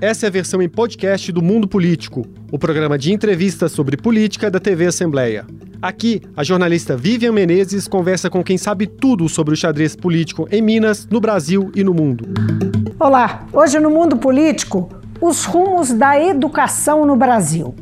Essa é a versão em podcast do Mundo Político, o programa de entrevistas sobre política da TV Assembleia. Aqui, a jornalista Vivian Menezes conversa com quem sabe tudo sobre o xadrez político em Minas, no Brasil e no mundo. Olá, hoje no Mundo Político, os rumos da educação no Brasil.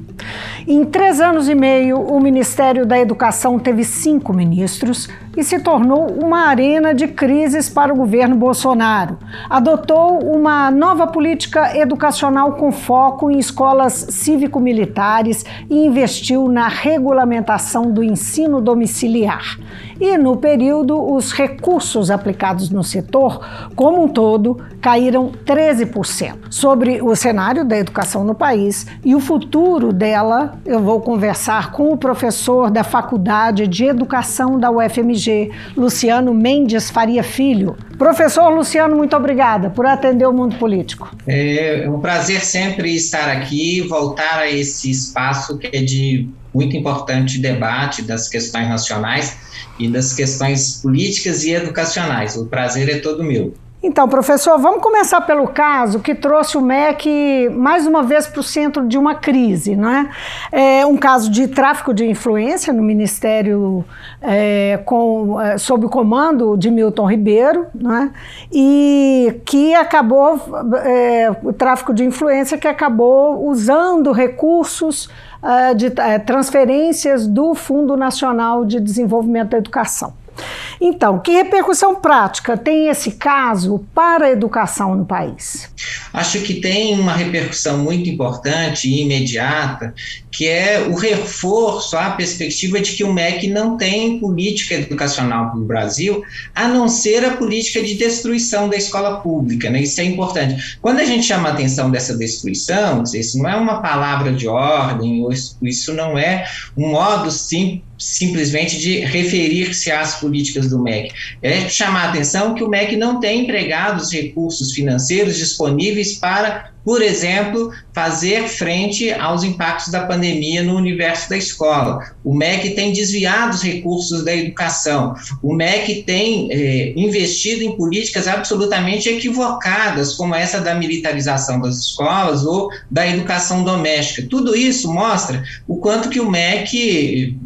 Em três anos e meio, o Ministério da Educação teve cinco ministros e se tornou uma arena de crises para o governo Bolsonaro. Adotou uma nova política educacional com foco em escolas cívico-militares e investiu na regulamentação do ensino domiciliar. E no período, os recursos aplicados no setor, como um todo, caíram 13%. Sobre o cenário da educação no país e o futuro dela, eu vou conversar com o professor da Faculdade de Educação da UFMG, Luciano Mendes Faria Filho. Professor Luciano, muito obrigada por atender o mundo político. É um prazer sempre estar aqui, voltar a esse espaço que é de muito importante debate das questões nacionais e das questões políticas e educacionais. O prazer é todo meu. Então, professor, vamos começar pelo caso que trouxe o MEC mais uma vez para o centro de uma crise, não é? É um caso de tráfico de influência no Ministério é, com, é, sob o comando de Milton Ribeiro, não é? E que acabou é, o tráfico de influência que acabou usando recursos é, de é, transferências do Fundo Nacional de Desenvolvimento da Educação. Então, que repercussão prática tem esse caso para a educação no país? Acho que tem uma repercussão muito importante e imediata, que é o reforço à perspectiva de que o MEC não tem política educacional no Brasil, a não ser a política de destruição da escola pública. Né? Isso é importante. Quando a gente chama a atenção dessa destruição, isso não é uma palavra de ordem, isso não é um modo simples simplesmente de referir-se às políticas do MEC. É chamar a atenção que o MEC não tem empregado os recursos financeiros disponíveis para, por exemplo, fazer frente aos impactos da pandemia no universo da escola. O MEC tem desviado os recursos da educação. O MEC tem eh, investido em políticas absolutamente equivocadas, como essa da militarização das escolas ou da educação doméstica. Tudo isso mostra o quanto que o MEC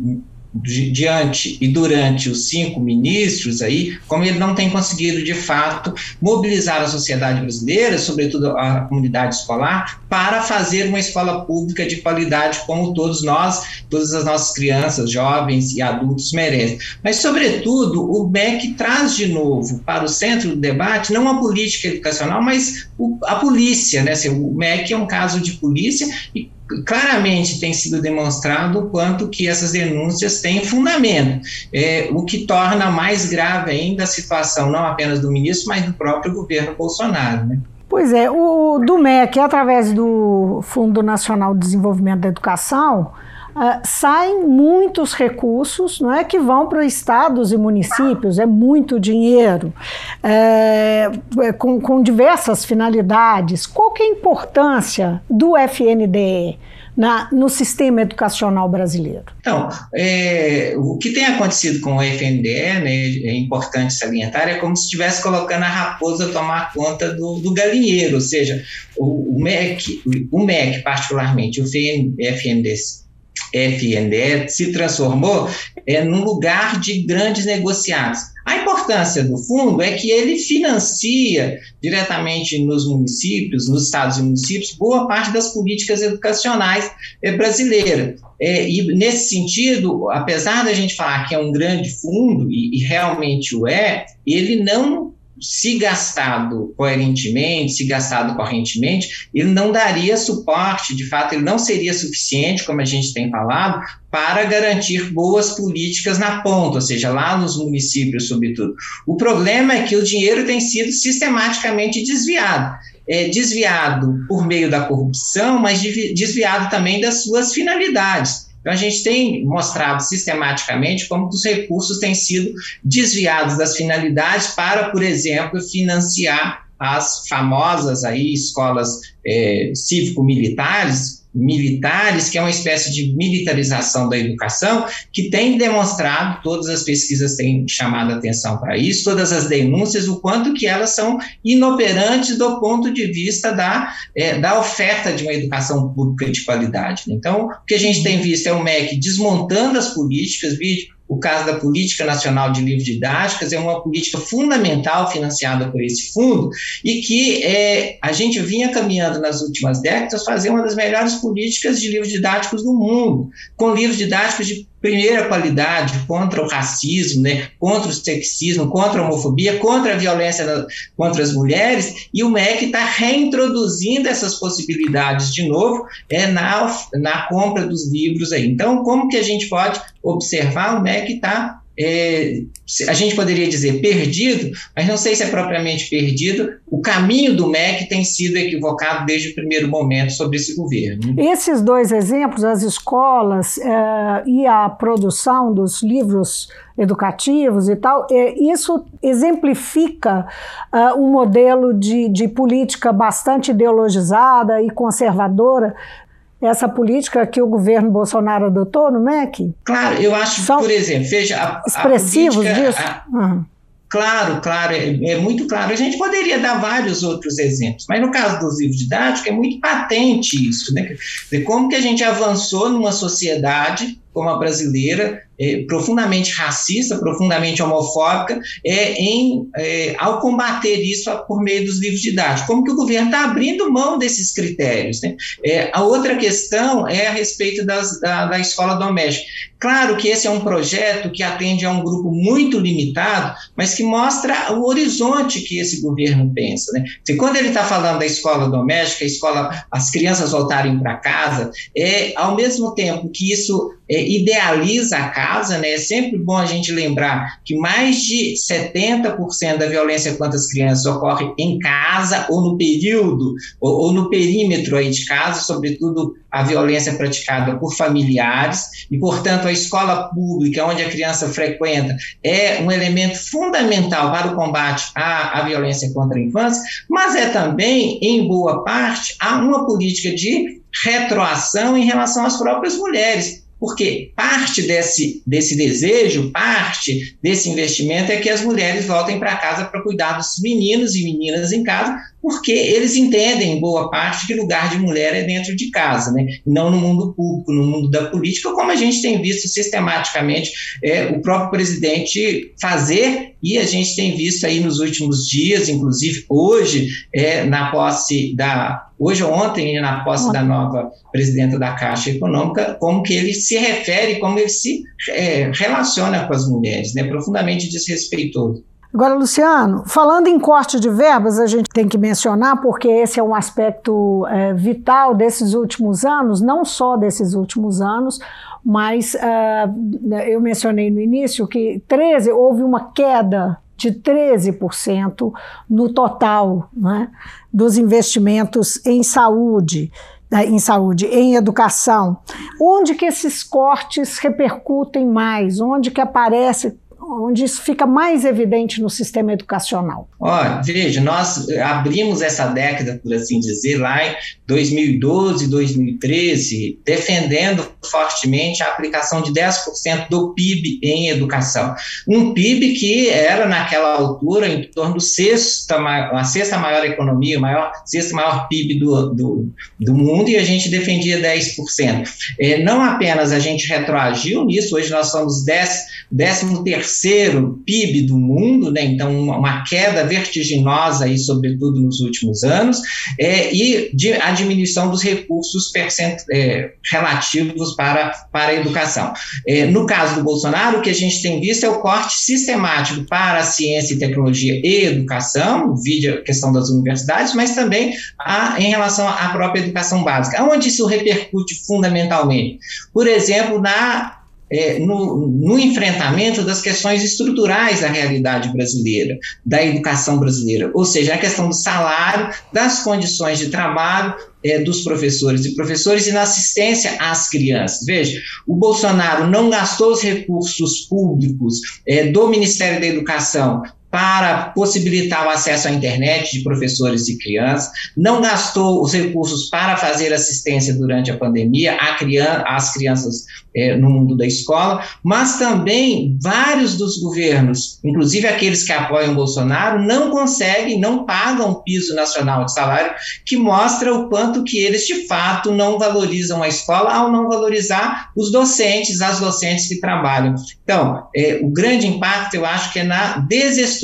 diante e durante os cinco ministros aí, como ele não tem conseguido de fato mobilizar a sociedade brasileira, sobretudo a comunidade escolar, para fazer uma escola pública de qualidade como todos nós, todas as nossas crianças, jovens e adultos merecem. Mas sobretudo o MEC traz de novo para o centro do debate não a política educacional, mas a polícia, né? Assim, o MEC é um caso de polícia e claramente tem sido demonstrado o quanto que essas denúncias têm fundamento, é, o que torna mais grave ainda a situação não apenas do ministro, mas do próprio governo Bolsonaro. Né? Pois é, o do MEC, através do Fundo Nacional de Desenvolvimento da Educação, Uh, saem muitos recursos não é, que vão para estados e municípios, é muito dinheiro, é, com, com diversas finalidades. Qual que é a importância do FNDE? Na, no sistema educacional brasileiro? Então, é, o que tem acontecido com o FNDE, né, é importante salientar, é como se estivesse colocando a raposa tomar conta do, do galinheiro, ou seja, o, o, MEC, o MEC particularmente, o FNDE FNDE se transformou é, num lugar de grandes negociados. A importância do fundo é que ele financia diretamente nos municípios, nos estados e municípios, boa parte das políticas educacionais é, brasileiras. É, e nesse sentido, apesar da gente falar que é um grande fundo, e, e realmente o é, ele não se gastado coerentemente, se gastado correntemente, ele não daria suporte, de fato, ele não seria suficiente, como a gente tem falado, para garantir boas políticas na ponta, ou seja, lá nos municípios, sobretudo. O problema é que o dinheiro tem sido sistematicamente desviado. É, desviado por meio da corrupção, mas desviado também das suas finalidades. Então, a gente tem mostrado sistematicamente como os recursos têm sido desviados das finalidades para, por exemplo, financiar as famosas aí escolas é, cívico-militares, militares, que é uma espécie de militarização da educação, que tem demonstrado, todas as pesquisas têm chamado atenção para isso, todas as denúncias, o quanto que elas são inoperantes do ponto de vista da, é, da oferta de uma educação pública de qualidade. Então, o que a gente tem visto é o MEC desmontando as políticas, vídeo o caso da Política Nacional de Livros Didáticas é uma política fundamental financiada por esse fundo e que é, a gente vinha caminhando nas últimas décadas fazer uma das melhores políticas de livros didáticos do mundo, com livros didáticos de primeira qualidade contra o racismo, né, contra o sexismo, contra a homofobia, contra a violência da, contra as mulheres, e o MEC está reintroduzindo essas possibilidades de novo é, na, na compra dos livros aí. Então, como que a gente pode observar? O MEC está é, a gente poderia dizer perdido, mas não sei se é propriamente perdido. O caminho do MEC tem sido equivocado desde o primeiro momento sobre esse governo. Esses dois exemplos, as escolas é, e a produção dos livros educativos e tal, é, isso exemplifica um modelo de, de política bastante ideologizada e conservadora essa política que o governo Bolsonaro adotou no MEC? Claro, eu acho, São por exemplo, veja. A, expressivos a política, disso? A, uhum. Claro, claro, é, é, muito claro. A gente poderia dar vários outros exemplos, mas no caso dos livros didáticos é muito patente isso, né? De como que a gente avançou numa sociedade como a brasileira, é, profundamente racista, profundamente homofóbica, é, em, é, ao combater isso por meio dos livros didáticos. Como que o governo está abrindo mão desses critérios? Né? É, a outra questão é a respeito das, da, da escola doméstica. Claro que esse é um projeto que atende a um grupo muito limitado, mas que mostra o horizonte que esse governo pensa. Né? Quando ele está falando da escola doméstica, a escola, as crianças voltarem para casa, é ao mesmo tempo que isso é, idealiza a casa, né? É sempre bom a gente lembrar que mais de 70% da violência contra as crianças ocorre em casa ou no período ou, ou no perímetro aí de casa, sobretudo a violência praticada por familiares, e, portanto, a escola pública, onde a criança frequenta, é um elemento fundamental para o combate à, à violência contra a infância, mas é também, em boa parte, há uma política de retroação em relação às próprias mulheres porque parte desse, desse desejo, parte desse investimento é que as mulheres voltem para casa para cuidar dos meninos e meninas em casa, porque eles entendem, em boa parte, que lugar de mulher é dentro de casa, né? não no mundo público, no mundo da política, como a gente tem visto sistematicamente é, o próprio presidente fazer, e a gente tem visto aí nos últimos dias, inclusive hoje, é, na posse da. Hoje ou ontem, na posse da nova presidenta da Caixa Econômica, como que ele se refere, como ele se é, relaciona com as mulheres, né? profundamente desrespeitoso. Agora, Luciano, falando em corte de verbas, a gente tem que mencionar, porque esse é um aspecto é, vital desses últimos anos, não só desses últimos anos, mas uh, eu mencionei no início que 13, houve uma queda de 13% no total né, dos investimentos em saúde né, em saúde, em educação, onde que esses cortes repercutem mais, onde que aparece onde isso fica mais evidente no sistema educacional? Olha, veja, nós abrimos essa década, por assim dizer, lá em 2012, 2013, defendendo fortemente a aplicação de 10% do PIB em educação. Um PIB que era, naquela altura, em torno do sexta, a sexta maior economia, maior, sexta maior PIB do, do, do mundo, e a gente defendia 10%. É, não apenas a gente retroagiu nisso, hoje nós somos 10, 13 terceiro PIB do mundo, né? então uma queda vertiginosa, aí, sobretudo nos últimos anos, é, e de, a diminuição dos recursos percent, é, relativos para, para a educação. É, no caso do Bolsonaro, o que a gente tem visto é o corte sistemático para a ciência e tecnologia e educação, vídeo questão das universidades, mas também a, em relação à própria educação básica. Onde isso repercute fundamentalmente? Por exemplo, na é, no, no, enfrentamento das questões estruturais da realidade brasileira, da educação brasileira, ou seja, a questão do salário, das condições de trabalho é, dos professores e professores e na assistência às crianças. Veja, o Bolsonaro não gastou os recursos públicos é, do Ministério da Educação para possibilitar o acesso à internet de professores e crianças, não gastou os recursos para fazer assistência durante a pandemia às crianças é, no mundo da escola, mas também vários dos governos, inclusive aqueles que apoiam Bolsonaro, não conseguem, não pagam o piso nacional de salário, que mostra o quanto que eles de fato não valorizam a escola ao não valorizar os docentes, as docentes que trabalham. Então, é, o grande impacto eu acho que é na desestruturação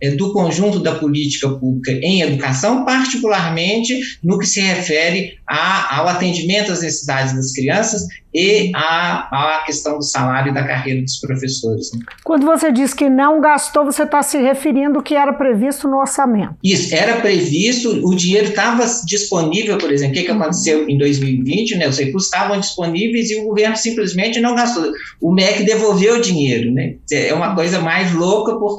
é, do conjunto da política pública em educação, particularmente no que se refere a, ao atendimento às necessidades das crianças e a questão do salário e da carreira dos professores. Né? Quando você diz que não gastou, você está se referindo ao que era previsto no orçamento. Isso, era previsto, o dinheiro estava disponível, por exemplo, o que, que aconteceu em 2020, né? Os recursos estavam disponíveis e o governo simplesmente não gastou. O MEC devolveu o dinheiro, né? É uma coisa mais louca, porque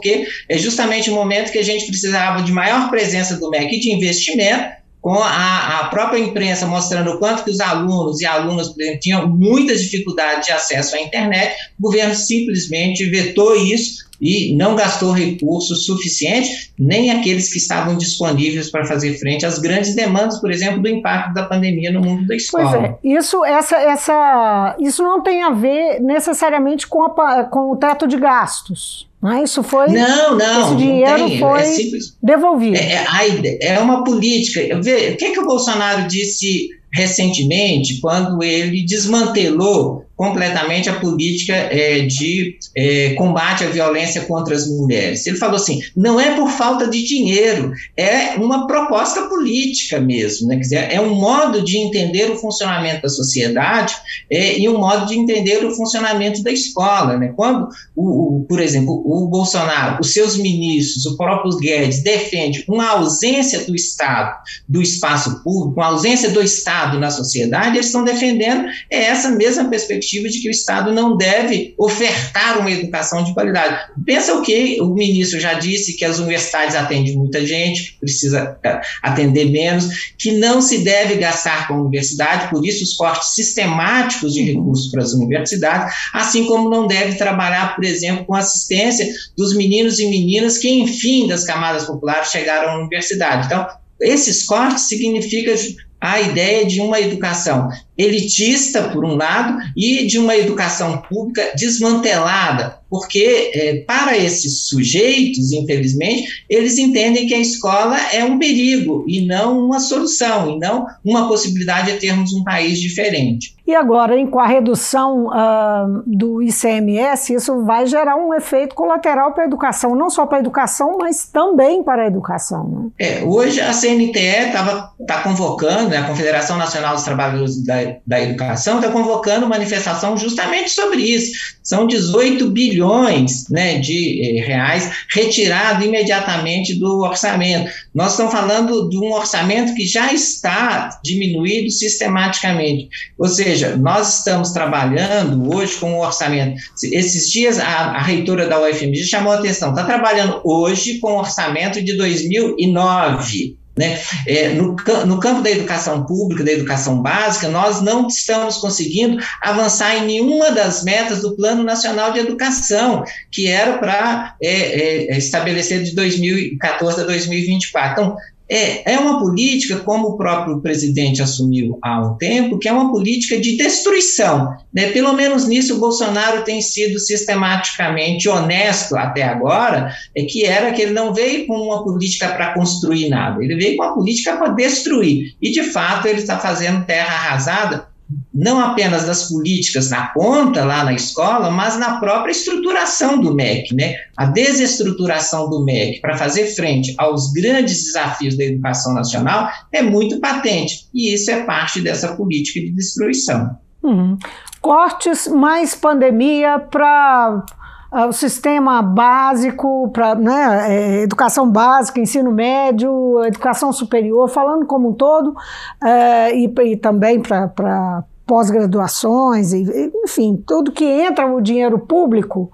é justamente o momento que a gente precisava de maior presença do MEC de investimento com a, a, própria imprensa mostrando o quanto que os alunos e alunas, por exemplo, tinham muitas dificuldades de acesso à internet, o governo simplesmente vetou isso e não gastou recursos suficientes, nem aqueles que estavam disponíveis para fazer frente às grandes demandas, por exemplo, do impacto da pandemia no mundo da escola. Pois é, isso, essa, essa, isso não tem a ver necessariamente com, a, com o teto de gastos. Não, isso foi. Não, não. Esse dinheiro não foi é devolvido. É, é, é, uma política. o que, é que o Bolsonaro disse recentemente, quando ele desmantelou completamente a política é, de é, combate à violência contra as mulheres. Ele falou assim: não é por falta de dinheiro, é uma proposta política mesmo, né? Quer dizer, é um modo de entender o funcionamento da sociedade é, e um modo de entender o funcionamento da escola. Né? Quando, o, o, por exemplo, o Bolsonaro, os seus ministros, o próprio Guedes defende uma ausência do Estado do espaço público, uma ausência do Estado na sociedade, eles estão defendendo essa mesma perspectiva perspectiva de que o Estado não deve ofertar uma educação de qualidade. Pensa o que o ministro já disse, que as universidades atendem muita gente, precisa é, atender menos, que não se deve gastar com a universidade, por isso os cortes sistemáticos de recursos para as universidades, assim como não deve trabalhar, por exemplo, com assistência dos meninos e meninas que, enfim, das camadas populares chegaram à universidade. Então, esses cortes significam a ideia de uma educação elitista, por um lado, e de uma educação pública desmantelada, porque é, para esses sujeitos, infelizmente, eles entendem que a escola é um perigo e não uma solução, e não uma possibilidade de termos um país diferente. E agora, hein, com a redução uh, do ICMS, isso vai gerar um efeito colateral para a educação, não só para a educação, mas também para a educação. Né? É, hoje a CNTE está convocando, né, a Confederação Nacional dos Trabalhadores da da, Educação está convocando manifestação justamente sobre isso. São 18 bilhões né, de eh, reais retirados imediatamente do orçamento. Nós estamos falando de um orçamento que já está diminuído sistematicamente. Ou seja, nós estamos trabalhando hoje com um orçamento. Esses dias a, a reitora da UFMG chamou a atenção, está trabalhando hoje com um orçamento de 2009. Né? É, no, no, campo da educação pública, da educação básica, nós não estamos conseguindo avançar em nenhuma das metas do Plano Nacional de Educação, que era para é, é, estabelecer de 2014 a 2024. Então, é, é uma política, como o próprio presidente assumiu há um tempo, que é uma política de destruição. Né? Pelo menos nisso o Bolsonaro tem sido sistematicamente honesto até agora, é que era que ele não veio com uma política para construir nada, ele veio com uma política para destruir. E, de fato, ele está fazendo terra arrasada não apenas das políticas na ponta, lá na escola, mas na própria estruturação do MEC, né? A desestruturação do MEC para fazer frente aos grandes desafios da educação nacional é muito patente, e isso é parte dessa política de destruição. Uhum. Cortes mais pandemia para uh, o sistema básico, para né, é, educação básica, ensino médio, educação superior, falando como um todo, uh, e, e, também para pós-graduações, enfim, tudo que entra o dinheiro público,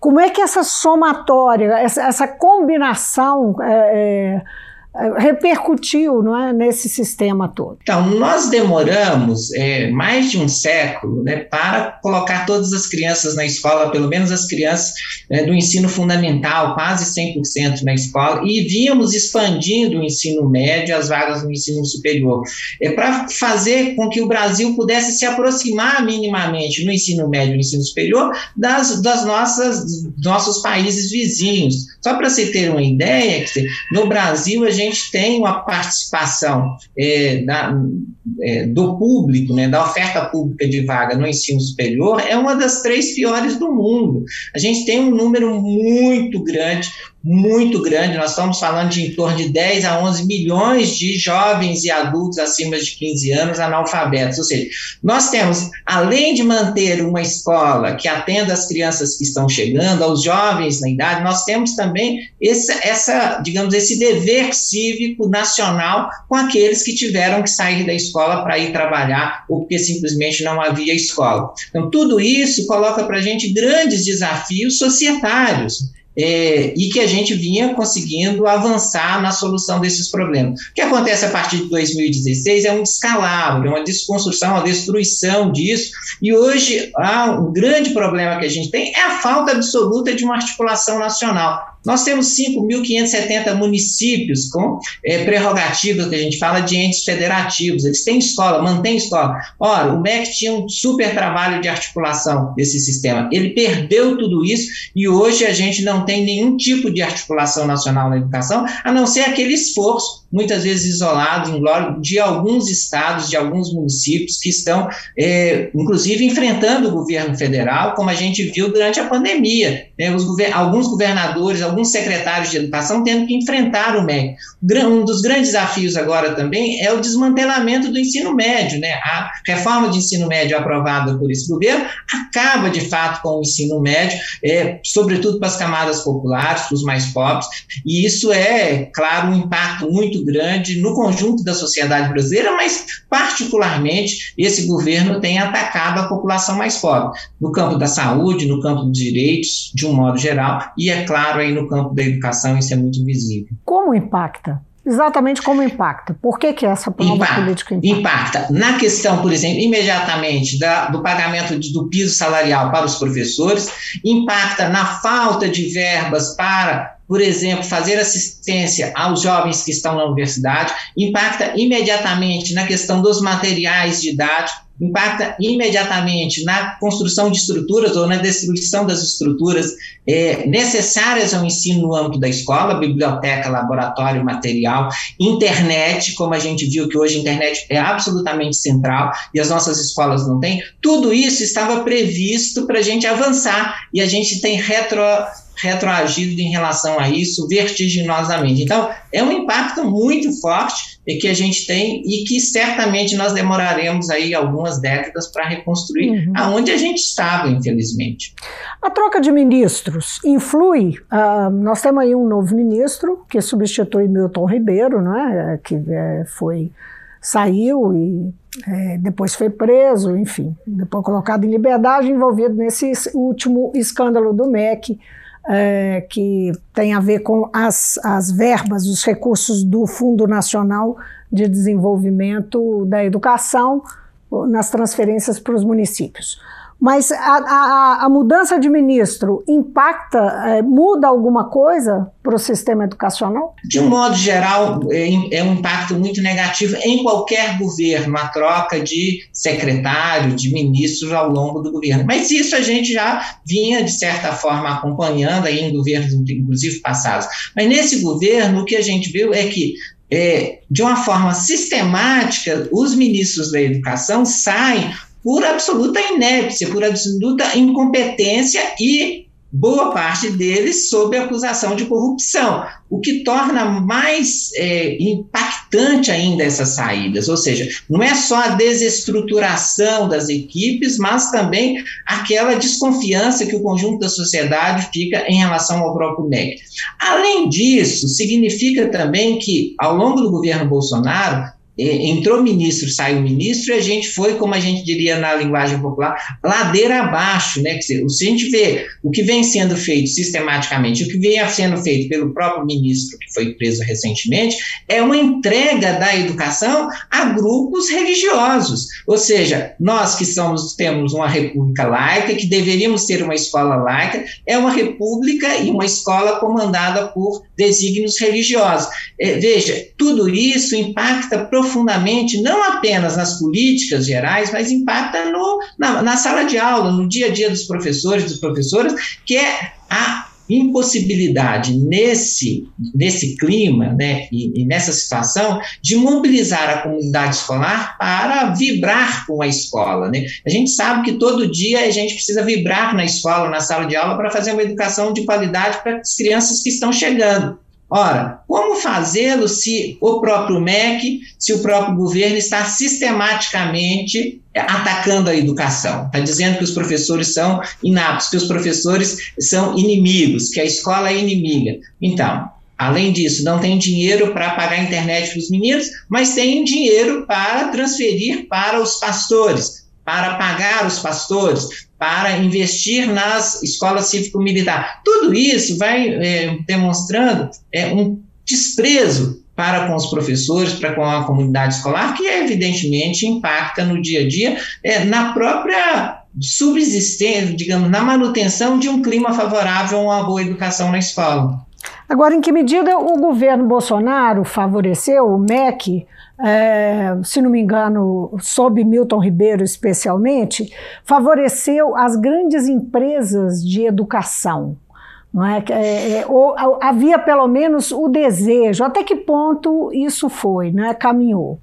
como é que essa somatória, essa, essa combinação é, é, repercutiu não é, nesse sistema todo? Então, nós demoramos é, mais de um século né, para colocar todas as crianças na escola, pelo menos as crianças é, do ensino fundamental, quase 100% na escola, e víamos expandindo o ensino médio, as vagas no ensino superior, é, para fazer com que o Brasil pudesse se aproximar minimamente no ensino médio e no ensino superior das, das nossas, nossos países vizinhos. Só para você ter uma ideia, no Brasil a gente gente tem uma participação é, da, é, do público, né, da oferta pública de vaga no ensino superior, é uma das três piores do mundo. A gente tem um número muito grande muito grande, nós estamos falando de em torno de 10 a 11 milhões de jovens e adultos acima de 15 anos analfabetos. Ou seja, nós temos, além de manter uma escola que atenda as crianças que estão chegando, aos jovens na idade, nós temos também esse, essa, digamos, esse dever cívico nacional com aqueles que tiveram que sair da escola para ir trabalhar ou porque simplesmente não havia escola. Então, tudo isso coloca para a gente grandes desafios societários é, e que a gente vinha conseguindo avançar na solução desses problemas. O que acontece a partir de 2016 é um descalabro, é uma desconstrução, uma destruição disso, e hoje há um grande problema que a gente tem é a falta absoluta de uma articulação nacional. Nós temos 5.570 municípios com é, prerrogativas que a gente fala de entes federativos. Eles têm escola, mantêm escola. Ora, o MEC tinha um super trabalho de articulação desse sistema. Ele perdeu tudo isso e hoje a gente não tem nenhum tipo de articulação nacional na educação, a não ser aquele esforço muitas vezes isolados, em de alguns estados, de alguns municípios que estão, é, inclusive, enfrentando o governo federal, como a gente viu durante a pandemia. Né, os gover alguns governadores, alguns secretários de educação tendo que enfrentar o MEC. Um dos grandes desafios agora também é o desmantelamento do ensino médio. Né? A reforma de ensino médio aprovada por esse governo acaba, de fato, com o ensino médio, é, sobretudo para as camadas populares, para os mais pobres, e isso é, claro, um impacto muito grande no conjunto da sociedade brasileira, mas, particularmente, esse governo tem atacado a população mais pobre, no campo da saúde, no campo dos direitos, de um modo geral, e, é claro, aí no campo da educação, isso é muito visível. Como impacta? Exatamente como impacta. Por que, que essa nova impacta, política impacta? Impacta na questão, por exemplo, imediatamente da, do pagamento de, do piso salarial para os professores, impacta na falta de verbas para por exemplo, fazer assistência aos jovens que estão na universidade, impacta imediatamente na questão dos materiais didáticos, impacta imediatamente na construção de estruturas ou na destruição das estruturas é, necessárias ao ensino no âmbito da escola, biblioteca, laboratório, material, internet, como a gente viu que hoje a internet é absolutamente central e as nossas escolas não têm, tudo isso estava previsto para a gente avançar e a gente tem retro retroagido em relação a isso vertiginosamente. Então, é um impacto muito forte que a gente tem e que certamente nós demoraremos aí algumas décadas para reconstruir uhum. aonde a gente estava, infelizmente. A troca de ministros influi? Uh, nós temos aí um novo ministro que substitui Milton Ribeiro, né, que é, foi saiu e é, depois foi preso, enfim, depois colocado em liberdade, envolvido nesse último escândalo do MEC é, que tem a ver com as, as verbas, os recursos do Fundo Nacional de Desenvolvimento da Educação nas transferências para os municípios. Mas a, a, a, mudança de ministro impacta, é, muda alguma coisa para o sistema educacional? De um modo geral, é, é, um impacto muito negativo em qualquer governo, a troca de secretário, de ministros ao longo do governo. Mas isso a gente já vinha, de certa forma, acompanhando aí em governos, inclusive passados. Mas nesse governo, o que a gente viu é que é, de uma forma sistemática, os ministros da educação saem por absoluta inépcia, por absoluta incompetência e boa parte deles sob acusação de corrupção, o que torna mais é, impactante ainda essas saídas. Ou seja, não é só a desestruturação das equipes, mas também aquela desconfiança que o conjunto da sociedade fica em relação ao próprio MEC. Além disso, significa também que, ao longo do governo Bolsonaro, entrou ministro, saiu ministro, e a gente foi, como a gente diria na linguagem popular, ladeira abaixo, né? Quer dizer, se a gente vê o que vem sendo feito sistematicamente, o que vem sendo feito pelo próprio ministro que foi preso recentemente, é uma entrega da educação a grupos religiosos. Ou seja, nós que somos, temos uma república laica, que deveríamos ter uma escola laica, é uma república e uma escola comandada por desígnios religiosos. É, veja, tudo isso impacta profundamente profundamente, não apenas nas políticas gerais, mas impacta no, na, na sala de aula, no dia a dia dos professores, das professoras, que é a impossibilidade nesse, nesse clima né, e, e, nessa situação de mobilizar a comunidade escolar para vibrar com a escola. Né? A gente sabe que todo dia a gente precisa vibrar na escola, na sala de aula, para fazer uma educação de qualidade para as crianças que estão chegando. Ora, como fazê-lo se o próprio MEC, se o próprio governo está sistematicamente atacando a educação? Está dizendo que os professores são inaptos, que os professores são inimigos, que a escola é inimiga. Então, Além disso, não tem dinheiro para pagar a internet para os meninos, mas tem dinheiro para transferir para os pastores, para pagar os pastores, para investir nas escolas cívico-militar. Tudo isso vai é, demonstrando é, um desprezo para com os professores, para com a comunidade escolar, que evidentemente impacta no dia a dia, é, na própria subsistência, digamos, na manutenção de um clima favorável a uma boa educação na escola. Agora, em que medida o governo Bolsonaro favoreceu o MEC é, se não me engano, sob Milton Ribeiro especialmente, favoreceu as grandes empresas de educação. Não? É, é, ou, havia pelo menos o desejo. Até que ponto isso foi, né? caminhou?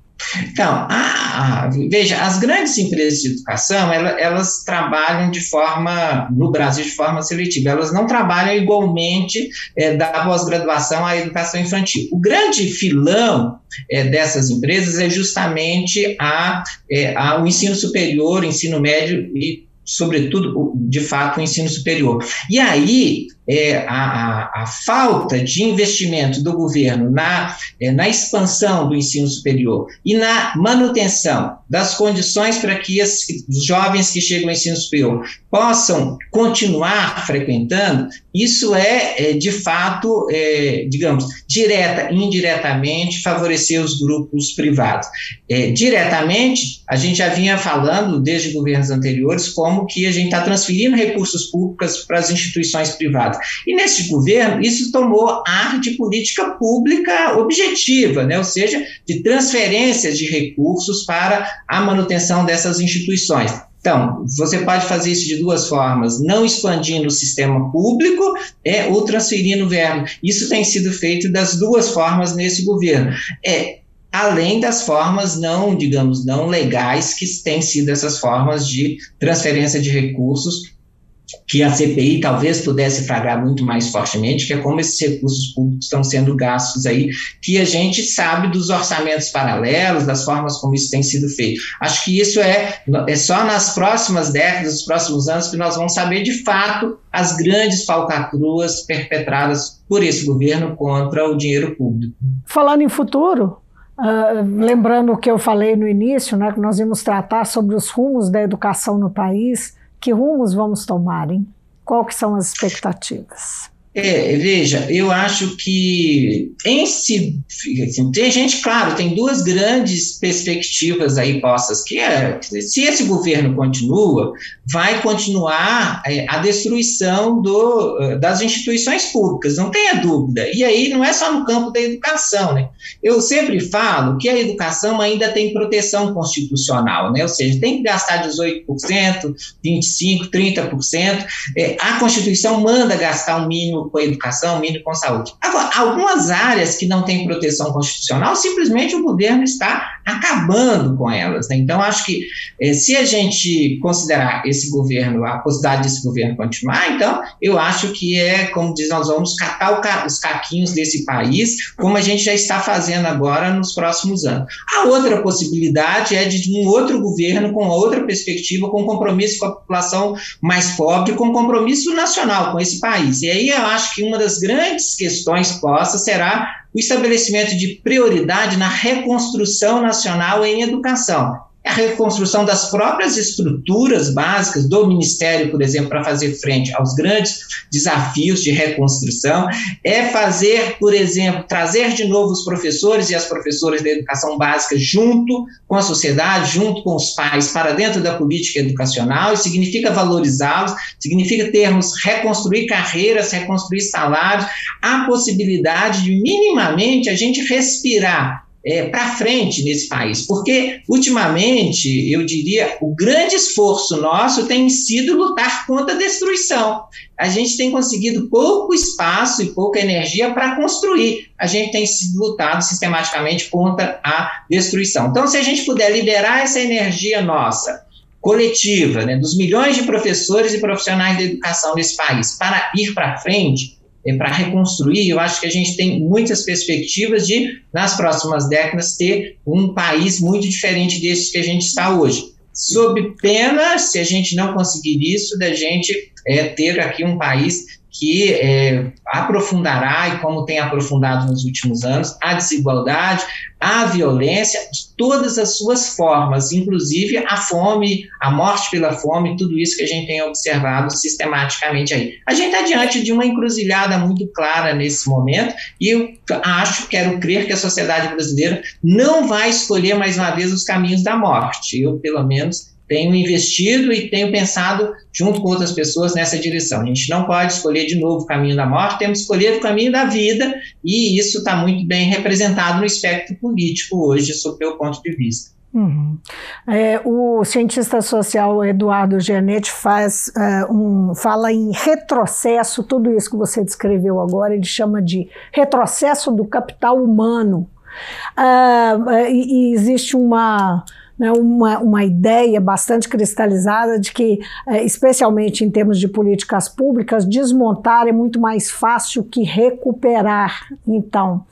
Então, a, a, veja, as grandes empresas de educação, elas, elas, trabalham de forma, no Brasil, de forma seletiva, elas não trabalham igualmente é, da pós-graduação à educação infantil. O grande filão é, dessas empresas é justamente a, é, a, o ensino superior, ensino médio e, sobretudo, de fato, o ensino superior. E aí, é, a, a, a, falta de investimento do governo na, é, na expansão do ensino superior e na manutenção das condições para que as, os jovens que chegam ao ensino superior possam continuar frequentando, isso é, é de fato, é, digamos, direta e indiretamente favorecer os grupos privados. É, diretamente, a gente já vinha falando desde governos anteriores como que a gente está transferindo recursos públicos para as instituições privadas. E nesse governo, isso tomou ar de política pública objetiva, né? ou seja, de transferências de recursos para a manutenção dessas instituições. Então, você pode fazer isso de duas formas, não expandindo o sistema público é, ou transferindo verbo. Isso tem sido feito das duas formas nesse governo. É, além das formas não, digamos, não legais que têm sido essas formas de transferência de recursos que a CPI talvez pudesse flagrar muito mais fortemente, que é como esses recursos públicos estão sendo gastos aí, que a gente sabe dos orçamentos paralelos, das formas como isso tem sido feito. Acho que isso é, é só nas próximas décadas, nos próximos anos, que nós vamos saber de fato as grandes falcatruas perpetradas por esse governo contra o dinheiro público. Falando em futuro, Uh, lembrando o que eu falei no início, né, que nós íamos tratar sobre os rumos da educação no país, que rumos vamos tomar, hein? Qual que são as expectativas? É, veja, eu acho que em si, assim, tem gente, claro, tem duas grandes perspectivas aí postas, que é, se esse governo continua, vai continuar é, a destruição do, das instituições públicas, não tenha dúvida. E aí não é só no campo da educação, né? Eu sempre falo que a educação ainda tem proteção constitucional, né? Ou seja, tem que gastar 18%, 25%, 30%. É, a Constituição manda gastar o um mínimo com a educação, mínimo com saúde. Agora, algumas áreas que não têm proteção constitucional, simplesmente o governo está acabando com elas. Né? Então, acho que eh, se a gente considerar esse governo, a possibilidade desse governo continuar, então, eu acho que é, como diz, nós vamos catar ca os caquinhos desse país, como a gente já está fazendo agora nos próximos anos. A outra possibilidade é de um outro governo com outra perspectiva, com compromisso com a população mais pobre, com compromisso nacional com esse país. E aí eu acho que uma das grandes questões postas será o estabelecimento de prioridade na reconstrução nacional em educação a reconstrução das próprias estruturas básicas do Ministério, por exemplo, para fazer frente aos grandes desafios de reconstrução, é fazer, por exemplo, trazer de novo os professores e as professoras da educação básica junto com a sociedade, junto com os pais, para dentro da política educacional, e significa valorizá-los, significa termos, reconstruir carreiras, reconstruir salários, a possibilidade de minimamente a gente respirar é, para frente nesse país, porque ultimamente, eu diria, o grande esforço nosso tem sido lutar contra a destruição. A gente tem conseguido pouco espaço e pouca energia para construir. A gente tem lutado sistematicamente contra a destruição. Então, se a gente puder liberar essa energia nossa, coletiva, né, dos milhões de professores e profissionais da educação desse país, para ir para frente, para reconstruir, eu acho que a gente tem muitas perspectivas de, nas próximas décadas, ter um país muito diferente desse que a gente está hoje. Sob pena, se a gente não conseguir isso, da gente é, ter aqui um país que é, aprofundará, e como tem aprofundado nos últimos anos, a desigualdade, a violência, de todas as suas formas, inclusive a fome, a morte pela fome, tudo isso que a gente tem observado sistematicamente aí. A gente está diante de uma encruzilhada muito clara nesse momento, e eu acho, quero crer que a sociedade brasileira não vai escolher mais uma vez os caminhos da morte. Eu, pelo menos, tenho investido e tenho pensado junto com outras pessoas nessa direção. A gente não pode escolher de novo o caminho da morte, temos que escolher o caminho da vida, e isso está muito bem representado no espectro político hoje, sob o meu ponto de vista. Uhum. É, o cientista social Eduardo Gianetti faz, uh, um, fala em retrocesso, tudo isso que você descreveu agora, ele chama de retrocesso do capital humano. Uh, e, e existe uma né, uma, uma ideia bastante cristalizada de que, é, especialmente em termos de políticas públicas, desmontar é muito mais fácil que recuperar. Então,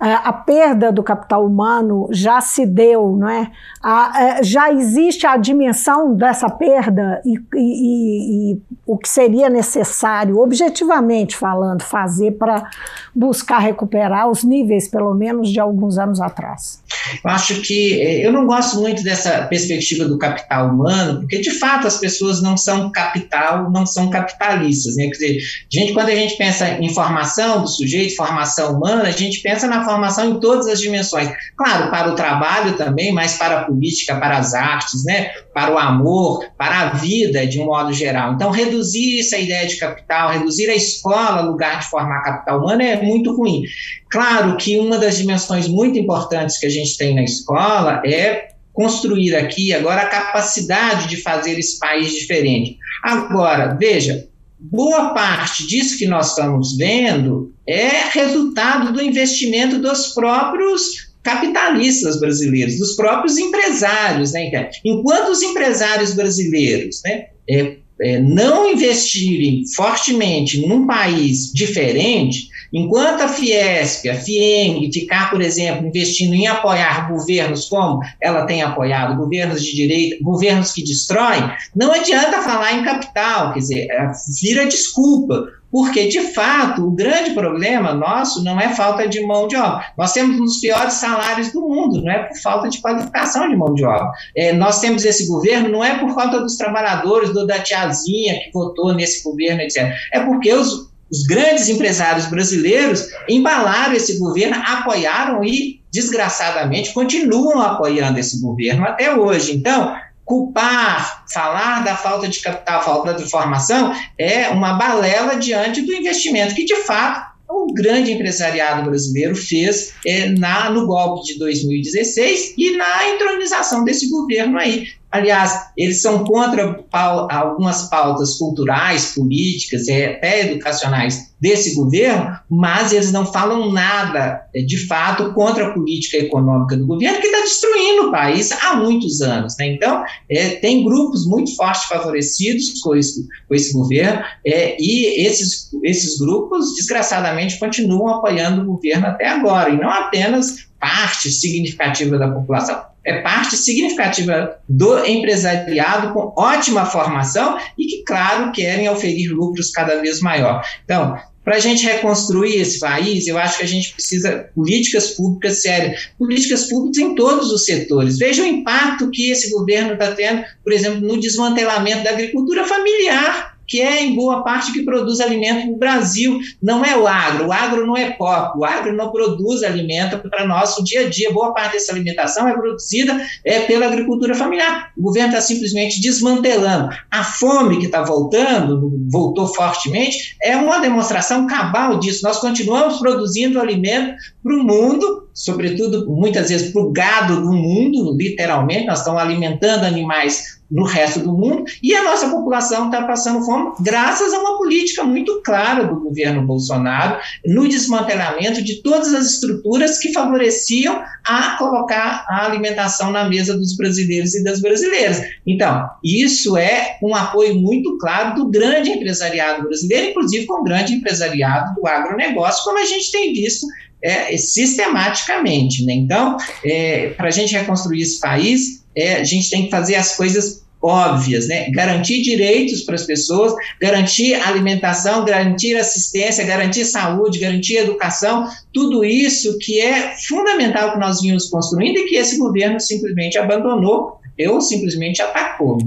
é, a perda do capital humano já se deu, não é? A, é, já existe a dimensão dessa perda e, e, e o que seria necessário, objetivamente falando, fazer para buscar recuperar os níveis, pelo menos, de alguns anos atrás. Eu acho que eu não gosto muito perspectiva do capital humano, porque de fato as pessoas não são capital, não são capitalistas. Né? Quer dizer, gente, quando a gente pensa em formação do sujeito, formação humana, a gente pensa na formação em todas as dimensões. Claro, para o trabalho também, mas para a política, para as artes, né? para o amor, para a vida de um modo geral. Então, reduzir essa ideia de capital, reduzir a escola lugar de formar capital humano é muito ruim. Claro que uma das dimensões muito importantes que a gente tem na escola é construir aqui agora a capacidade de fazer esse país diferente. Agora, veja, boa parte disso que nós estamos vendo é resultado do investimento dos próprios capitalistas brasileiros, dos próprios empresários. Né? Enquanto os empresários brasileiros né, é, é, não investirem fortemente num país diferente, enquanto a Fiesp, a FIENG ficar, por exemplo, investindo em apoiar governos como ela tem apoiado, governos de direita, governos que destroem, não adianta falar em capital, quer dizer, é, vira desculpa porque, de fato, o grande problema nosso não é falta de mão de obra. Nós temos um dos piores salários do mundo, não é por falta de qualificação de mão de obra. É, nós temos esse governo, não é por falta dos trabalhadores, do da tiazinha que votou nesse governo, etc. É porque os, os grandes empresários brasileiros embalaram esse governo, apoiaram e, desgraçadamente, continuam apoiando esse governo até hoje. Então, culpar, falar da falta de capital, falta de formação, é uma balela diante do investimento que, de fato, o grande empresariado brasileiro fez é, na, no golpe de 2016 e na entronização desse governo aí. Aliás, eles são contra pau, algumas pautas culturais, políticas e até educacionais desse governo, mas eles não falam nada, é, de fato, contra a política econômica do governo, que está destruindo o país há muitos anos. Né? Então, é, tem grupos muito fortes favorecidos com esse, com esse governo, é, e esses, esses grupos, desgraçadamente, continuam apoiando o governo até agora, e não apenas parte significativa da população é parte significativa do empresariado com ótima formação e que, claro, querem oferir lucros cada vez maior. Então, para a gente reconstruir esse país, eu acho que a gente precisa políticas públicas sérias, políticas públicas em todos os setores. Veja o impacto que esse governo está tendo, por exemplo, no desmantelamento da agricultura familiar que é em boa parte que produz alimento no Brasil. Não é o agro, o agro não é pop, o agro não produz alimento para nosso dia a dia. Boa parte dessa alimentação é produzida é, pela agricultura familiar. O governo está simplesmente desmantelando. A fome que está voltando, voltou fortemente, é uma demonstração cabal disso. Nós continuamos produzindo alimento para o mundo, sobretudo muitas vezes para o gado do mundo, literalmente, nós estamos alimentando animais no resto do mundo, e a nossa população está passando fome graças a uma política muito clara do governo Bolsonaro no desmantelamento de todas as estruturas que favoreciam a colocar a alimentação na mesa dos brasileiros e das brasileiras. Então, isso é um apoio muito claro do grande empresariado brasileiro, inclusive com o grande empresariado do agronegócio, como a gente tem visto é, sistematicamente. Né? Então, é, para a gente reconstruir esse país, é, a gente tem que fazer as coisas óbvias, né? Garantir direitos para as pessoas, garantir alimentação, garantir assistência, garantir saúde, garantir educação, tudo isso que é fundamental que nós vimos construindo e que esse governo simplesmente abandonou ou simplesmente atacou.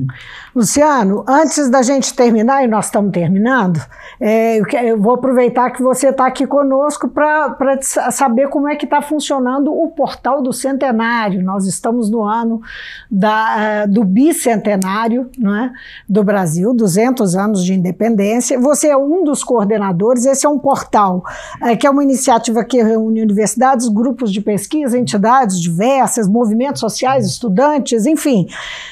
Né? Luciano, antes da gente terminar, e nós estamos terminando, é, eu vou aproveitar que você está aqui conosco para saber como é que está funcionando o portal do centenário. Nós estamos no ano da, é, do bicentenário é, do Brasil, 200 anos de independência. Você é um dos coordenadores. Esse é um portal é, que é uma iniciativa que reúne universidades, grupos de pesquisa, entidades diversas, movimentos sociais, estudantes, enfim,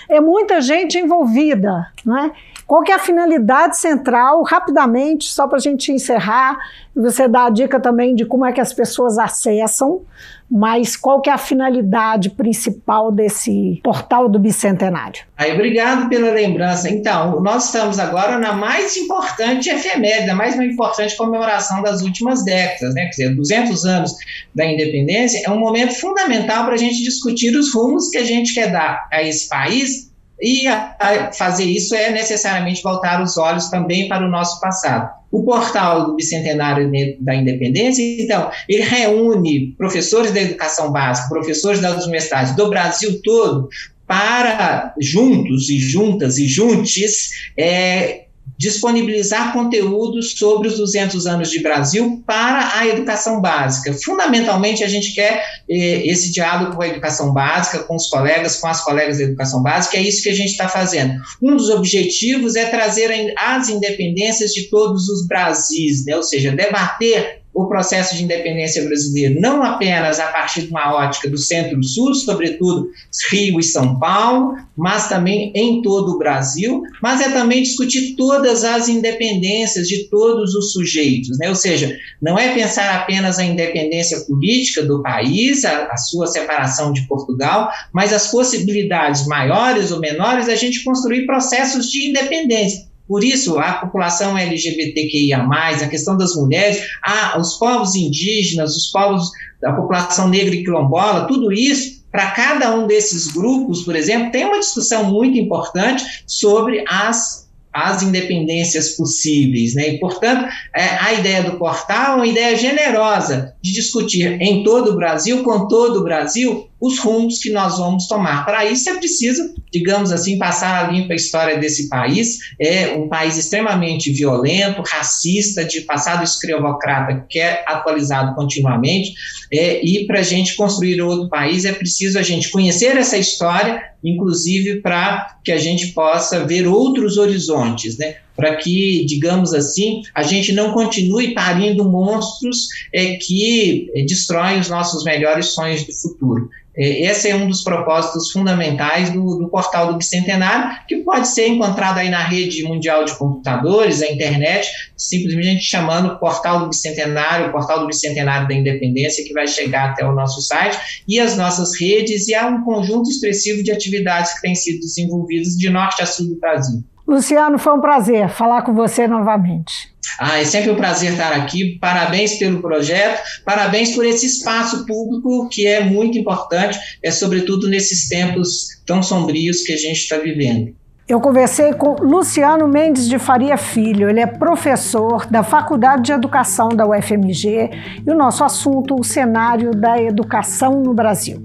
é muita gente envolvida vida, né? Qual que é a finalidade central, rapidamente, só para a gente encerrar, você dá a dica também de como é que as pessoas acessam, mas qual que é a finalidade principal desse portal do Bicentenário? Aí, obrigado pela lembrança. Então, nós estamos agora na mais importante efeméride, a mais importante comemoração das últimas décadas, né? Quer dizer, 200 anos da independência é um momento fundamental para a gente discutir os rumos que a gente quer dar a esse país e a, a fazer isso é necessariamente voltar os olhos também para o nosso passado. O portal do Bicentenário da Independência, então, ele reúne professores da educação básica, professores das universidades do Brasil todo, para juntos e juntas e juntes é, disponibilizar conteúdos sobre os 200 anos de Brasil para a educação básica. Fundamentalmente, a gente quer eh, esse diálogo com a educação básica, com os colegas, com as colegas da educação básica, é isso que a gente está fazendo. Um dos objetivos é trazer as independências de todos os Brasis, né? ou seja, debater o processo de independência brasileiro, não apenas a partir de uma ótica do centro-sul, sobretudo Rio e São Paulo, mas também em todo o Brasil, mas é também discutir todas as independências de todos os sujeitos, né? ou seja, não é pensar apenas a independência política do país, a, a sua separação de Portugal, mas as possibilidades maiores ou menores da gente construir processos de independência por isso, a população LGBTQIA, a questão das mulheres, a, os povos indígenas, os povos da população negra e quilombola, tudo isso, para cada um desses grupos, por exemplo, tem uma discussão muito importante sobre as as independências possíveis, né? E, portanto, é, a ideia do portal é uma ideia generosa de discutir em todo o Brasil, com todo o Brasil, os rumos que nós vamos tomar. Para isso é preciso, digamos assim, passar a limpa a história desse país. É um país extremamente violento, racista, de passado escravocrata, que é atualizado continuamente. É, e para a gente construir outro país é preciso a gente conhecer essa história, inclusive para que a gente possa ver outros horizontes, né? Para que, digamos assim, a gente não continue parindo monstros é, que é, destroem os nossos melhores sonhos de futuro. É, esse é um dos propósitos fundamentais do, do, portal do Bicentenário, que pode ser encontrado aí na rede mundial de computadores, a internet, simplesmente chamando Portal do Bicentenário, Portal do Bicentenário da Independência, que vai chegar até o nosso site, e as nossas redes, e há um conjunto expressivo de atividades que têm sido desenvolvidas de norte a sul do Brasil. Luciano, foi um prazer falar com você novamente. Ah, é sempre um prazer estar aqui. Parabéns pelo projeto, parabéns por esse espaço público que é muito importante, é sobretudo nesses tempos tão sombrios que a gente está vivendo. Eu conversei com Luciano Mendes de Faria Filho, ele é professor da Faculdade de Educação da UFMG e o nosso assunto, o cenário da educação no Brasil.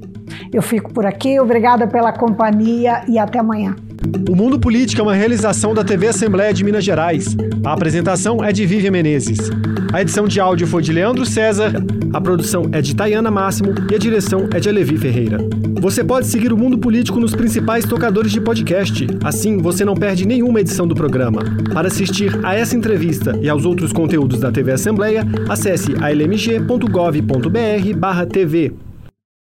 Eu fico por aqui, obrigada pela companhia e até amanhã. O Mundo Político é uma realização da TV Assembleia de Minas Gerais. A apresentação é de Vivian Menezes. A edição de áudio foi de Leandro César, a produção é de Tayana Máximo e a direção é de Alevi Ferreira. Você pode seguir o Mundo Político nos principais tocadores de podcast. Assim, você não perde nenhuma edição do programa. Para assistir a essa entrevista e aos outros conteúdos da TV Assembleia, acesse almg.gov.br/tv.